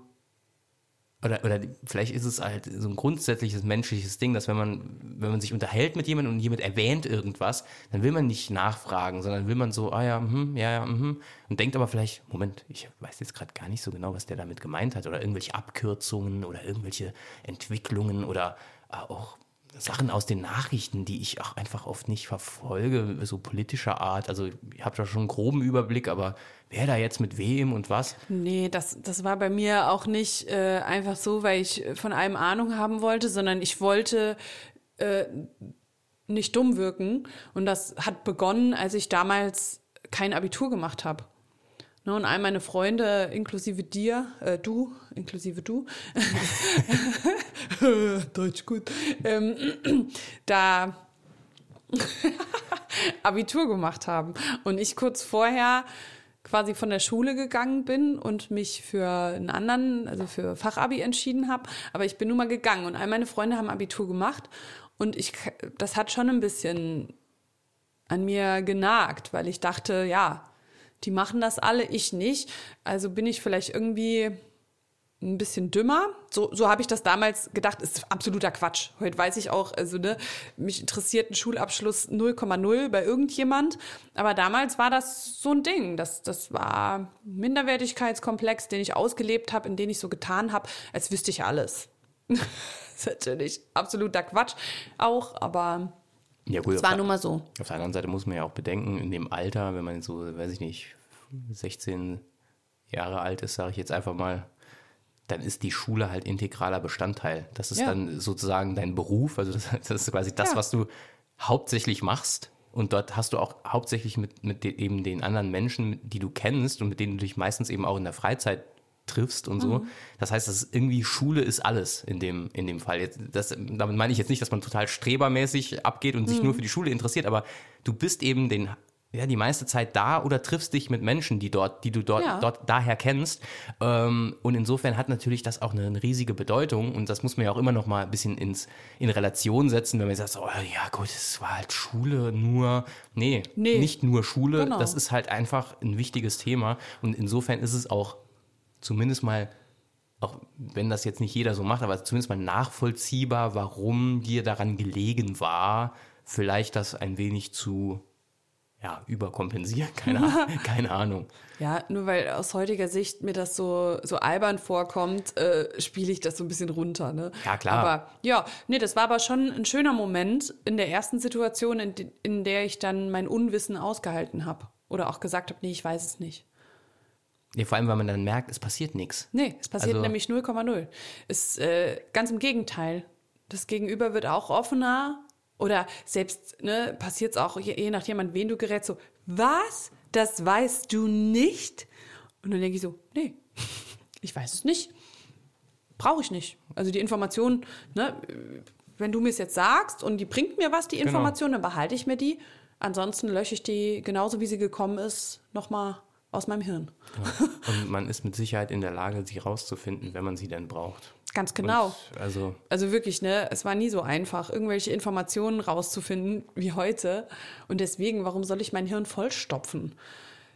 oder, oder vielleicht ist es halt so ein grundsätzliches menschliches Ding, dass wenn man, wenn man sich unterhält mit jemandem und jemand erwähnt irgendwas, dann will man nicht nachfragen, sondern will man so, ah ja, mhm, ja, ja, mhm, und denkt aber vielleicht, Moment, ich weiß jetzt gerade gar nicht so genau, was der damit gemeint hat, oder irgendwelche Abkürzungen oder irgendwelche Entwicklungen oder äh, auch Sachen aus den Nachrichten, die ich auch einfach oft nicht verfolge, so politischer Art. Also ich habe da schon einen groben Überblick, aber wer da jetzt mit wem und was? nee, das, das war bei mir auch nicht äh, einfach so, weil ich von allem Ahnung haben wollte, sondern ich wollte äh, nicht dumm wirken. Und das hat begonnen, als ich damals kein Abitur gemacht habe. Ne, und all meine Freunde, inklusive dir, äh, du, inklusive du, (laughs) Deutsch gut, ähm, (clears throat) da (laughs) Abitur gemacht haben. Und ich kurz vorher quasi von der Schule gegangen bin und mich für einen anderen, also für Fachabi entschieden habe. Aber ich bin nun mal gegangen und all meine Freunde haben Abitur gemacht. Und ich, das hat schon ein bisschen an mir genagt, weil ich dachte, ja, die machen das alle, ich nicht. Also bin ich vielleicht irgendwie ein bisschen dümmer. So, so habe ich das damals gedacht, ist absoluter Quatsch. Heute weiß ich auch, also ne, mich interessiert ein Schulabschluss 0,0 bei irgendjemand. Aber damals war das so ein Ding. Das, das war Minderwertigkeitskomplex, den ich ausgelebt habe, in den ich so getan habe, als wüsste ich alles. (laughs) das ist natürlich absoluter Quatsch auch, aber Ja gut, es war nun mal so. Auf der anderen Seite muss man ja auch bedenken, in dem Alter, wenn man so, weiß ich nicht, 16 Jahre alt ist, sage ich jetzt einfach mal, dann ist die Schule halt integraler Bestandteil. Das ist Ja. dann sozusagen dein Beruf, also das, (laughs) das ist quasi das, Ja. was du hauptsächlich machst. Und dort hast du auch hauptsächlich mit, mit de, eben den anderen Menschen, die du kennst und mit denen du dich meistens eben auch in der Freizeit triffst und so. Das heißt, das ist irgendwie Schule ist alles in dem, in dem Fall. Jetzt, das, damit meine ich jetzt nicht, dass man total strebermäßig abgeht und sich nur für die Schule interessiert, aber du bist eben den, ja, die meiste Zeit da oder triffst dich mit Menschen, die dort, die du dort, Ja. dort daher kennst. Ähm, und insofern hat natürlich das auch eine, riesige Bedeutung und das muss man ja auch immer noch mal ein bisschen ins, in Relation setzen, wenn man sagt, oh, ja gut, es war halt Schule nur. Nee, Nee. nicht nur Schule, Genau. das ist halt einfach ein wichtiges Thema und insofern ist es auch zumindest mal, auch wenn das jetzt nicht jeder so macht, aber zumindest mal nachvollziehbar, warum dir daran gelegen war, vielleicht das ein wenig zu ja, überkompensieren. (laughs) Keine, Ahnung- (laughs) keine Ahnung. Ja, nur weil aus heutiger Sicht mir das so, so albern vorkommt, äh, spiele ich das so ein bisschen runter. Ne? Ja, klar. Aber ja, nee, das war aber schon ein schöner Moment in der ersten Situation, in, in der ich dann mein Unwissen ausgehalten habe. Oder auch gesagt habe, nee, ich weiß es nicht. Ja, vor allem, weil man dann merkt, es passiert nichts. Nee, es passiert Also- nämlich 0,0. Ist äh, ganz im Gegenteil. Das Gegenüber wird auch offener oder selbst ne, passiert es auch, je, je nachdem, an wen du gerätst, so, was? Das weißt du nicht? Und dann denke ich so, nee, ich weiß es nicht. Brauche ich nicht. Also die Information, ne, wenn du mir es jetzt sagst und die bringt mir was, die Genau. Information, dann behalte ich mir die. Ansonsten lösche ich die, genauso wie sie gekommen ist, nochmal aus meinem Hirn. (laughs) Und man ist mit Sicherheit in der Lage, sie rauszufinden, wenn man sie denn braucht. Ganz genau. Und also, Also wirklich, ne, es war nie so einfach, irgendwelche Informationen rauszufinden wie heute. Und deswegen, warum soll ich mein Hirn vollstopfen?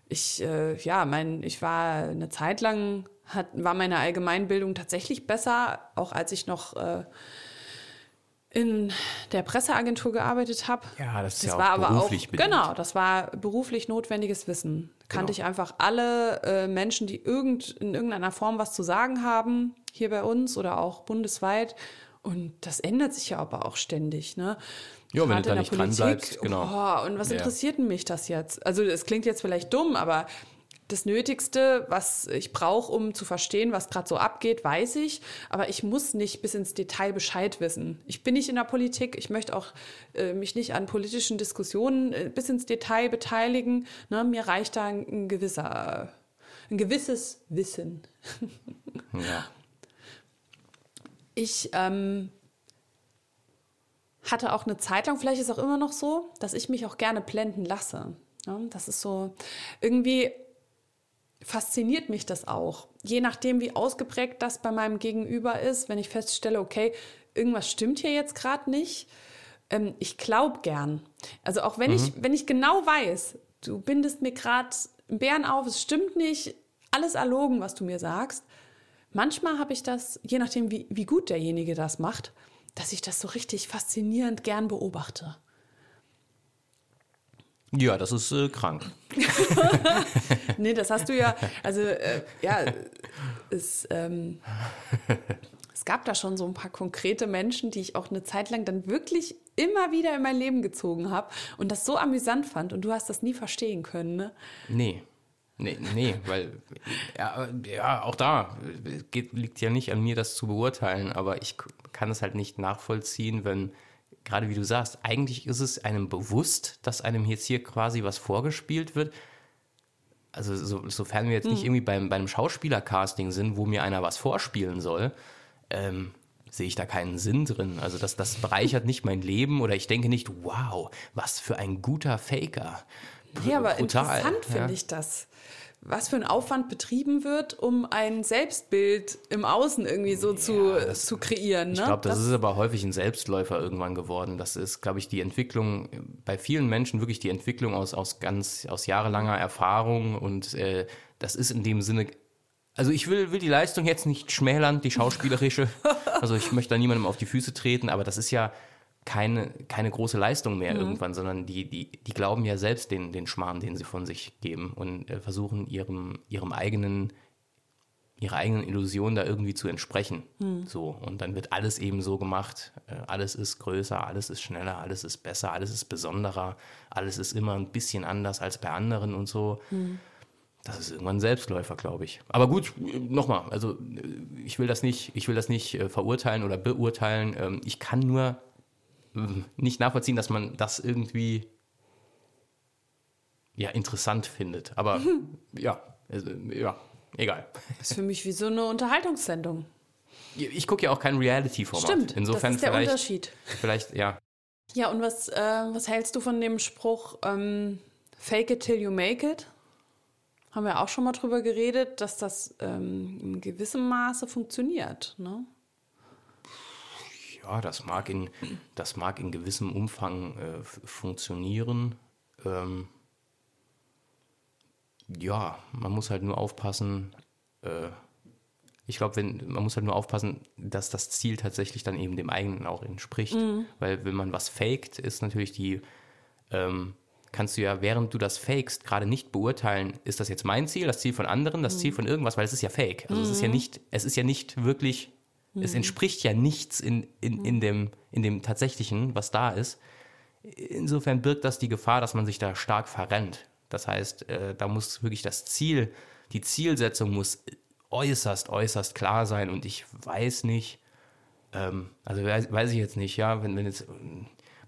Ich, äh, ja, mein, ich war eine Zeit lang, hat, war meine Allgemeinbildung tatsächlich besser, auch als ich noch äh, in der Presseagentur gearbeitet habe. Ja, das ist das ja war auch aber auch beruflich bedingt. genau, das war beruflich notwendiges Wissen. Kannte Genau. ich einfach alle äh, Menschen, die irgend, in irgendeiner Form was zu sagen haben, hier bei uns oder auch bundesweit. Und das ändert sich ja aber auch ständig, ne? Ja, wenn du da nicht dran bleibst, genau. Oh, und was Ja. interessiert mich das jetzt? Also es klingt jetzt vielleicht dumm, aber das Nötigste, was ich brauche, um zu verstehen, was gerade so abgeht, weiß ich. Aber ich muss nicht bis ins Detail Bescheid wissen. Ich bin nicht in der Politik. Ich möchte auch äh, mich nicht an politischen Diskussionen äh, bis ins Detail beteiligen. Ne? Mir reicht da ein, ein gewisser, ein gewisses Wissen. ja. (laughs) Ich ähm, hatte auch eine Zeit lang, vielleicht ist es auch immer noch so, dass ich mich auch gerne blenden lasse. Ja, das ist so, irgendwie fasziniert mich das auch. Je nachdem, wie ausgeprägt das bei meinem Gegenüber ist, wenn ich feststelle, okay, irgendwas stimmt hier jetzt gerade nicht. Ähm, ich glaube gern. Also auch wenn, ich, wenn ich genau weiß, du bindest mir gerade einen Bären auf, es stimmt nicht, alles erlogen, was du mir sagst. Manchmal habe ich das, je nachdem, wie, wie gut derjenige das macht, dass ich das so richtig faszinierend gern beobachte. Ja, das ist äh, krank. (laughs) Nee, das hast du ja, also äh, ja, es, ähm, es gab da schon so ein paar konkrete Menschen, die ich auch eine Zeit lang dann wirklich immer wieder in mein Leben gezogen habe und das so amüsant fand und du hast das nie verstehen können, ne? Nee. Nee, nee, weil, ja, ja auch da äh, geht, liegt ja nicht an mir, das zu beurteilen, aber ich kann es halt nicht nachvollziehen, wenn, gerade wie du sagst, eigentlich ist es einem bewusst, dass einem jetzt hier quasi was vorgespielt wird. Also, so, sofern wir jetzt nicht irgendwie beim, bei einem Schauspielercasting sind, wo mir einer was vorspielen soll, ähm, sehe ich da keinen Sinn drin. Also, das, das bereichert nicht mein Leben oder ich denke nicht, wow, was für ein guter Faker. Ja, aber Brutal, interessant ja. finde ich das. Was für ein Aufwand betrieben wird, um ein Selbstbild im Außen irgendwie so zu, zu kreieren. Ne? Ich glaube, das, ist aber häufig ein Selbstläufer irgendwann geworden. Das ist, glaube ich, die Entwicklung bei vielen Menschen wirklich die Entwicklung aus, aus ganz aus jahrelanger Erfahrung und äh, das ist in dem Sinne. Also ich will, will die Leistung jetzt nicht schmälern, die schauspielerische. (laughs) Also ich möchte da niemandem auf die Füße treten, aber das ist ja keine, keine große Leistung mehr irgendwann, sondern die, die, die glauben ja selbst den, den Schmarrn, den sie von sich geben und äh, versuchen ihrem, ihrem eigenen ihrer eigenen Illusion da irgendwie zu entsprechen. So, und dann wird alles eben so gemacht. Äh, Alles ist größer, alles ist schneller, alles ist besser, alles ist besonderer, alles ist immer ein bisschen anders als bei anderen und so. Das ist irgendwann ein Selbstläufer, glaube ich. Aber gut, nochmal, also äh, ich will das nicht, ich will das nicht äh, verurteilen oder beurteilen. Ähm, Ich kann nur nicht nachvollziehen, dass man das irgendwie ja interessant findet. Aber (laughs) ja, also, ja, egal. Das ist für mich wie so eine Unterhaltungssendung. Ich gucke ja auch kein Reality-Format. Stimmt, Insofern das ist der vielleicht, Unterschied. vielleicht, ja. Ja, und was, äh, was hältst du von dem Spruch, ähm, fake it till you make it? Haben wir auch schon mal drüber geredet, dass das ähm, in gewissem Maße funktioniert. Ne? Ja, das mag in, das mag in gewissem Umfang äh, funktionieren. Ähm, ja, man muss halt nur aufpassen. Äh, ich glaube, wenn man muss halt nur aufpassen, dass das Ziel tatsächlich dann eben dem eigenen auch entspricht. Weil wenn man was faked, ist natürlich die ähm, kannst du ja, während du das fakest, gerade nicht beurteilen, ist das jetzt mein Ziel, das Ziel von anderen, das Ziel von irgendwas, weil es ist ja fake. Also es ist ja nicht, es ist ja nicht wirklich, es entspricht ja nichts in, in, in, dem, in dem tatsächlichen, was da ist. Insofern birgt das die Gefahr, dass man sich da stark verrennt. Das heißt, äh, da muss wirklich das Ziel, die Zielsetzung muss äußerst, äußerst klar sein und ich weiß nicht, ähm, also weiß, weiß ich jetzt nicht, ja, wenn, wenn jetzt,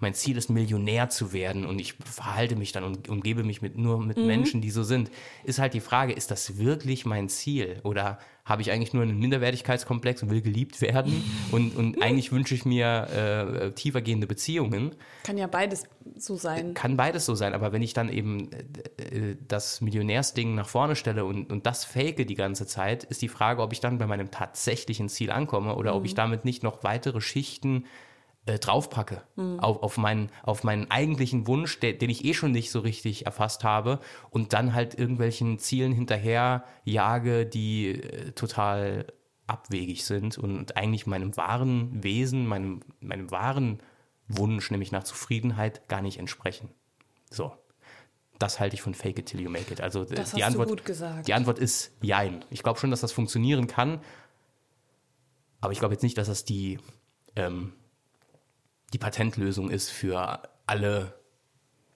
mein Ziel ist, Millionär zu werden und ich verhalte mich dann und umgebe mich mit, nur mit Menschen, die so sind, ist halt die Frage, ist das wirklich mein Ziel? Oder habe ich eigentlich nur einen Minderwertigkeitskomplex und will geliebt werden? Und, und (laughs) eigentlich wünsche ich mir äh, tiefergehende Beziehungen. Kann ja beides so sein. Kann beides so sein, aber wenn ich dann eben äh, das Millionärsding nach vorne stelle und, und das fake die ganze Zeit, ist die Frage, ob ich dann bei meinem tatsächlichen Ziel ankomme oder ob ich damit nicht noch weitere Schichten äh, draufpacke auf, auf, meinen, auf meinen eigentlichen Wunsch, der, den ich eh schon nicht so richtig erfasst habe und dann halt irgendwelchen Zielen hinterher jage, die äh, total abwegig sind und eigentlich meinem wahren Wesen, meinem, meinem wahren Wunsch, nämlich nach Zufriedenheit, gar nicht entsprechen. So. Das halte ich von Fake it till you make it. Also äh, Das die Antwort, die Antwort ist Jein. Ich glaube schon, dass das funktionieren kann, aber ich glaube jetzt nicht, dass das die, ähm, die Patentlösung ist für alle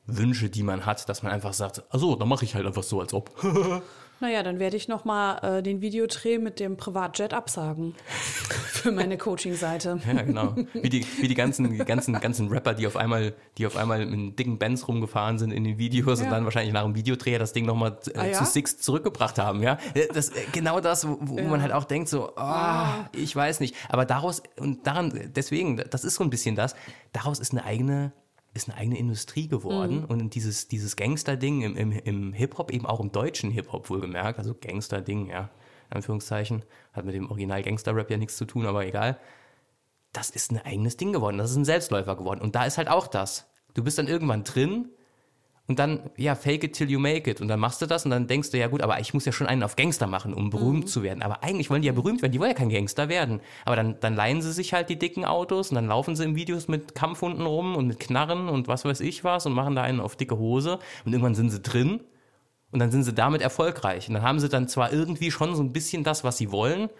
Wünsche, die man hat, dass man einfach sagt, also dann mache ich halt einfach so, als ob. (laughs) Naja, dann werde ich nochmal äh, den Videodreh mit dem Privatjet absagen (laughs) für meine Coaching-Seite. Ja, genau. Wie die, wie die ganzen, die ganzen, ganzen Rapper, die auf einmal, die auf einmal mit dicken Bands rumgefahren sind in den Videos und Ja. dann wahrscheinlich nach dem Videodreh das Ding nochmal äh, Ah, ja? zu Six zurückgebracht haben, ja. Das, äh, genau das, wo, wo man halt auch denkt, so, ah, ich weiß nicht. Aber daraus, und daran, deswegen, das ist so ein bisschen das, daraus ist eine eigene, ist eine eigene Industrie geworden und dieses, dieses Gangster-Ding im, im, im Hip-Hop, eben auch im deutschen Hip-Hop wohlgemerkt, also Gangster-Ding, ja, in Anführungszeichen, hat mit dem Original Gangster-Rap ja nichts zu tun, aber egal das ist ein eigenes Ding geworden. Das ist ein Selbstläufer geworden. Und da ist halt auch das. Du bist dann irgendwann drin und dann, ja, fake it till you make it. Und dann machst du das und dann denkst du, ja gut, aber ich muss ja schon einen auf Gangster machen, um berühmt zu werden. Aber eigentlich wollen die ja berühmt werden. Die wollen ja kein Gangster werden. Aber dann, dann leihen sie sich halt die dicken Autos und dann laufen sie in Videos mit Kampfhunden rum und mit Knarren und was weiß ich was und machen da einen auf dicke Hose. Und irgendwann sind sie drin und dann sind sie damit erfolgreich. Und dann haben sie dann zwar irgendwie schon so ein bisschen das, was sie wollen,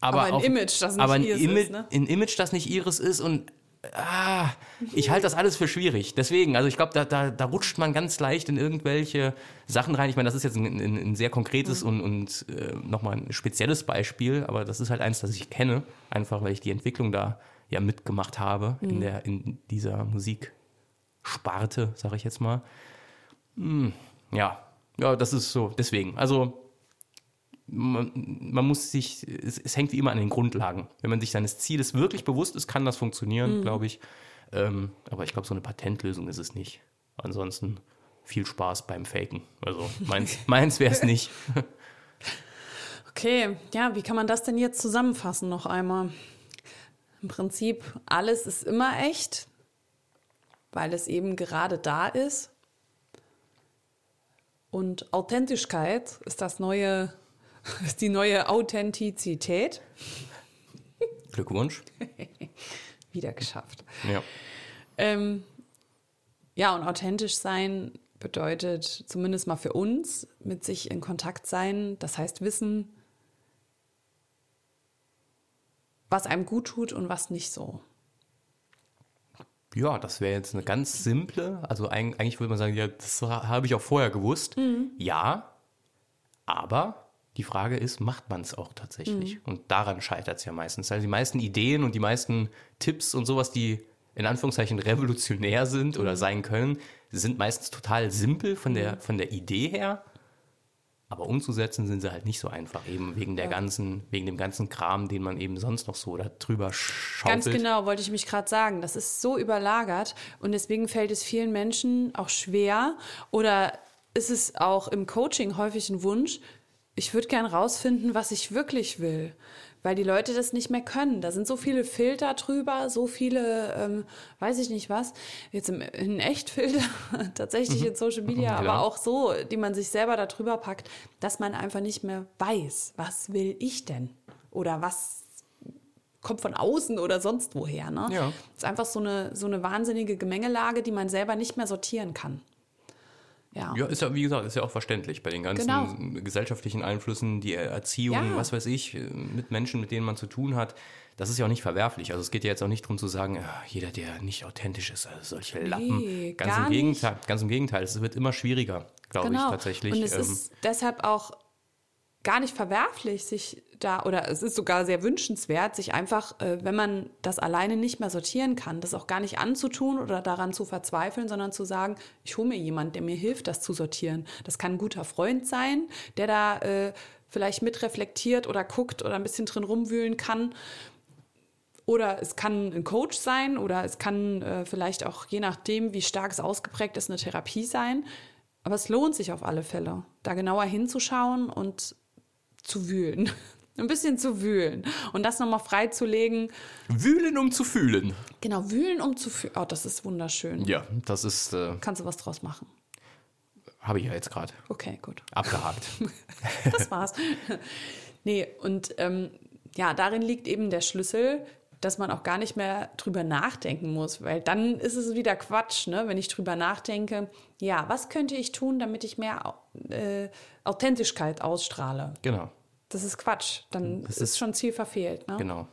aber, Aber ein auf, Image, das nicht aber ihres Image, ist, ne? ein Image, das nicht ihres ist und ah, ich halte das alles für schwierig. Deswegen, also ich glaube, da, da, da rutscht man ganz leicht in irgendwelche Sachen rein. Ich meine, das ist jetzt ein, ein, ein sehr konkretes Mhm. und, und äh, nochmal ein spezielles Beispiel, aber das ist halt eins, das ich kenne, einfach weil ich die Entwicklung da ja mitgemacht habe Mhm. in, der, in dieser Musiksparte, sage ich jetzt mal. Hm, ja, ja, das ist so. Deswegen, also man, man muss sich, es, es hängt wie immer an den Grundlagen. Wenn man sich seines Zieles wirklich bewusst ist, kann das funktionieren, glaube ich. Ähm, aber ich glaube, so eine Patentlösung ist es nicht. Ansonsten viel Spaß beim Faken. Also meins, (laughs) meins wäre es nicht. Okay, ja, wie kann man das denn jetzt zusammenfassen noch einmal? Im Prinzip, alles ist immer echt, weil es eben gerade da ist. Und Authentischkeit ist das neue, ist die neue Authentizität. Glückwunsch. (laughs) Wieder geschafft. Ja. Ähm, ja, und authentisch sein bedeutet zumindest mal für uns mit sich in Kontakt sein. Das heißt wissen, was einem gut tut und was nicht so. Ja, das wäre jetzt eine ganz simple, also eig- eigentlich würde man sagen, ja, das ha- habe ich auch vorher gewusst. Ja, aber die Frage ist, macht man es auch tatsächlich? Und daran scheitert es ja meistens. Also die meisten Ideen und die meisten Tipps und sowas, die in Anführungszeichen revolutionär sind oder sein können, sind meistens total simpel von der, von der Idee her. Aber umzusetzen sind sie halt nicht so einfach, eben wegen der ganzen, wegen dem ganzen Kram, den man eben sonst noch so da drüber schaufelt. Ganz genau, wollte ich mich gerade sagen. Das ist so überlagert und deswegen fällt es vielen Menschen auch schwer oder ist es auch im Coaching häufig ein Wunsch, ich würde gern rausfinden, was ich wirklich will, weil die Leute das nicht mehr können. Da sind so viele Filter drüber, so viele, ähm, weiß ich nicht was, jetzt im, in Echtfilter, (laughs) tatsächlich in Social Media, Ja. aber auch so, die man sich selber da drüber packt, dass man einfach nicht mehr weiß, was will ich denn? Oder was kommt von außen oder sonst woher. Ne? Ja. Das ist einfach so eine, so eine wahnsinnige Gemengelage, die man selber nicht mehr sortieren kann. Ja. Ja, ist ja, wie gesagt, ist ja auch verständlich bei den ganzen Genau. gesellschaftlichen Einflüssen, die Erziehung, Ja. was weiß ich, mit Menschen, mit denen man zu tun hat. Das ist ja auch nicht verwerflich. Also es geht ja jetzt auch nicht darum zu sagen, ah, jeder, der nicht authentisch ist, also solche Lappen. Ganz gar im Gegenteil, ganz im Gegenteil. Es wird immer schwieriger, glaube ich, tatsächlich. Genau. Und es Ähm, ist deshalb auch gar nicht verwerflich, sich da, oder es ist sogar sehr wünschenswert, sich einfach, äh, wenn man das alleine nicht mehr sortieren kann, das auch gar nicht anzutun oder daran zu verzweifeln, sondern zu sagen, ich hole mir jemanden, der mir hilft, das zu sortieren. Das kann ein guter Freund sein, der da äh, vielleicht mitreflektiert oder guckt oder ein bisschen drin rumwühlen kann. Oder es kann ein Coach sein oder es kann äh, vielleicht auch, je nachdem, wie stark es ausgeprägt ist, eine Therapie sein. Aber es lohnt sich auf alle Fälle, da genauer hinzuschauen und zu wühlen. (laughs) Ein bisschen zu wühlen und das nochmal freizulegen. Wühlen, um zu fühlen. Genau, wühlen, um zu fühlen. Oh, das ist wunderschön. Ja, das ist. Äh, Kannst du was draus machen? Habe ich ja jetzt gerade. Okay, gut. Abgehakt. (laughs) das war's. nee, und ähm, ja, darin liegt eben der Schlüssel, dass man auch gar nicht mehr drüber nachdenken muss, weil dann ist es wieder Quatsch, ne? wenn ich drüber nachdenke, ja, was könnte ich tun, damit ich mehr äh, Authentischkeit ausstrahle? Genau. Das ist Quatsch. Dann das ist, ist schon Ziel verfehlt. Ne? Genau.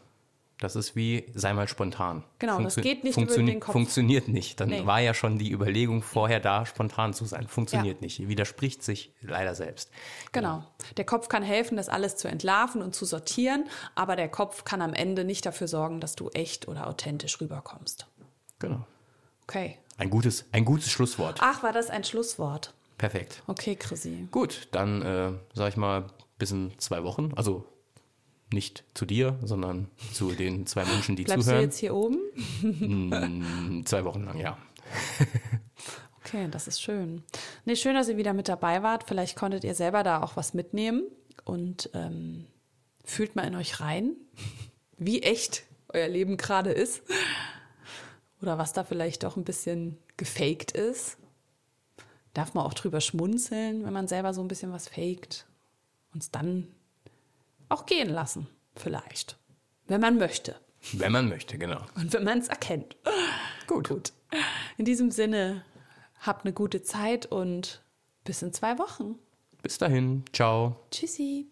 Das ist wie, sei mal spontan. Genau, Funktio das geht nicht über den Kopf. Funktioniert nicht. Dann nee. war ja schon die Überlegung vorher da, spontan zu sein. Funktioniert ja. nicht. Widerspricht sich leider selbst. Genau. genau. Der Kopf kann helfen, das alles zu entlarven und zu sortieren, aber der Kopf kann am Ende nicht dafür sorgen, dass du echt oder authentisch rüberkommst. Genau. Okay. Ein gutes, ein gutes Schlusswort. Ach, war das ein Schlusswort? Perfekt. Okay, Chrissy. Gut, dann äh, sage ich mal bis in zwei Wochen. Also nicht zu dir, sondern (laughs) zu den zwei Menschen, die Bleibst zuhören. Bleibst du jetzt hier oben? Mm, zwei Wochen lang, ja. (laughs) okay, das ist schön. Nee, schön, dass ihr wieder mit dabei wart. Vielleicht konntet ihr selber da auch was mitnehmen und ähm, fühlt mal in euch rein, (laughs) wie echt euer Leben gerade ist. Oder was da vielleicht auch ein bisschen gefaked ist. Darf man auch drüber schmunzeln, wenn man selber so ein bisschen was faked. Und es dann auch gehen lassen, vielleicht. Wenn man möchte. Wenn man möchte, genau. Und wenn man es erkennt. Gut. Gut. In diesem Sinne, habt eine gute Zeit und bis in zwei Wochen. Bis dahin. Ciao. Tschüssi.